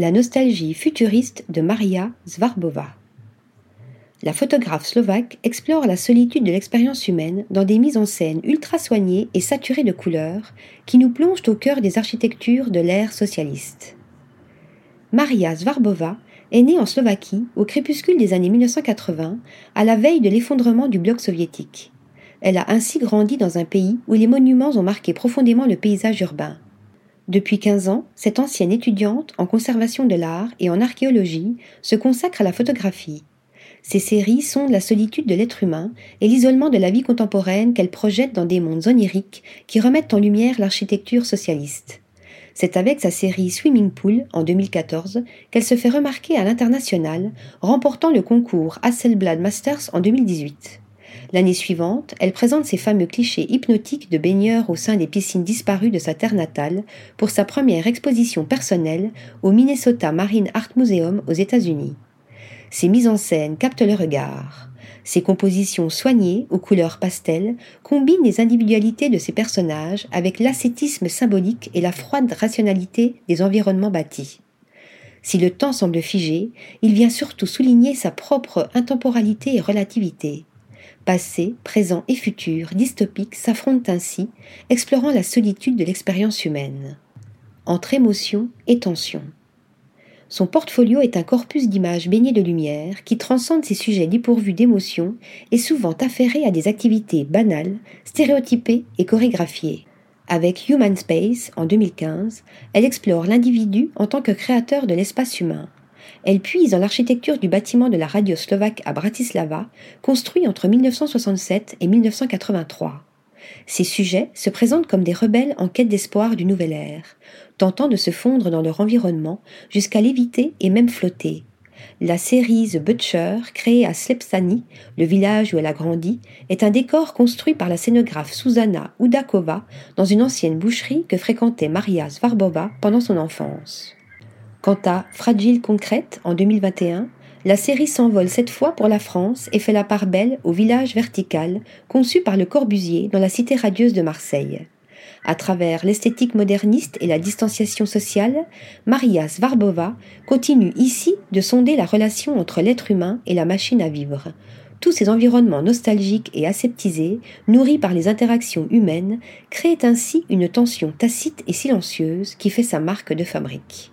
La nostalgie futuriste de Maria Zvarbova. La photographe slovaque explore la solitude de l'expérience humaine dans des mises en scène ultra soignées et saturées de couleurs qui nous plongent au cœur des architectures de l'ère socialiste. Maria Zvarbova est née en Slovaquie au crépuscule des années 1980, à la veille de l'effondrement du bloc soviétique. Elle a ainsi grandi dans un pays où les monuments ont marqué profondément le paysage urbain. Depuis 15 ans, cette ancienne étudiante en conservation de l'art et en archéologie se consacre à la photographie. Ses séries sondent la solitude de l'être humain et l'isolement de la vie contemporaine qu'elle projette dans des mondes oniriques qui remettent en lumière l'architecture socialiste. C'est avec sa série Swimming Pool en 2014 qu'elle se fait remarquer à l'international, remportant le concours Hasselblad Masters en 2018. L'année suivante, elle présente ses fameux clichés hypnotiques de baigneurs au sein des piscines disparues de sa terre natale pour sa première exposition personnelle au Minnesota Marine Art Museum aux États-Unis. Ses mises en scène captent le regard. Ses compositions soignées, aux couleurs pastel, combinent les individualités de ses personnages avec l'ascétisme symbolique et la froide rationalité des environnements bâtis. Si le temps semble figé, il vient surtout souligner sa propre intemporalité et relativité. Passé, présent et futur, dystopiques, s'affrontent ainsi, explorant la solitude de l'expérience humaine. Entre émotion et tension. Son portfolio est un corpus d'images baignées de lumière qui transcende ses sujets dépourvus d'émotion et souvent affairés à des activités banales, stéréotypées et chorégraphiées. Avec Human Space, en 2015, elle explore l'individu en tant que créateur de l'espace humain. Elle puise dans l'architecture du bâtiment de la radio slovaque à Bratislava, construit entre 1967 et 1983. Ces sujets se présentent comme des rebelles en quête d'espoir du nouvel ère, tentant de se fondre dans leur environnement jusqu'à l'éviter et même flotter. La série The Butcher, créée à Slepsani, le village où elle a grandi, est un décor construit par la scénographe Susanna Udakova dans une ancienne boucherie que fréquentait Maria Svarbova pendant son enfance. Quant à Fragile Concrète en 2021, la série s'envole cette fois pour la France et fait la part belle au village vertical conçu par Le Corbusier dans la cité radieuse de Marseille. À travers l'esthétique moderniste et la distanciation sociale, Maria Svarbova continue ici de sonder la relation entre l'être humain et la machine à vivre. Tous ces environnements nostalgiques et aseptisés, nourris par les interactions humaines, créent ainsi une tension tacite et silencieuse qui fait sa marque de fabrique.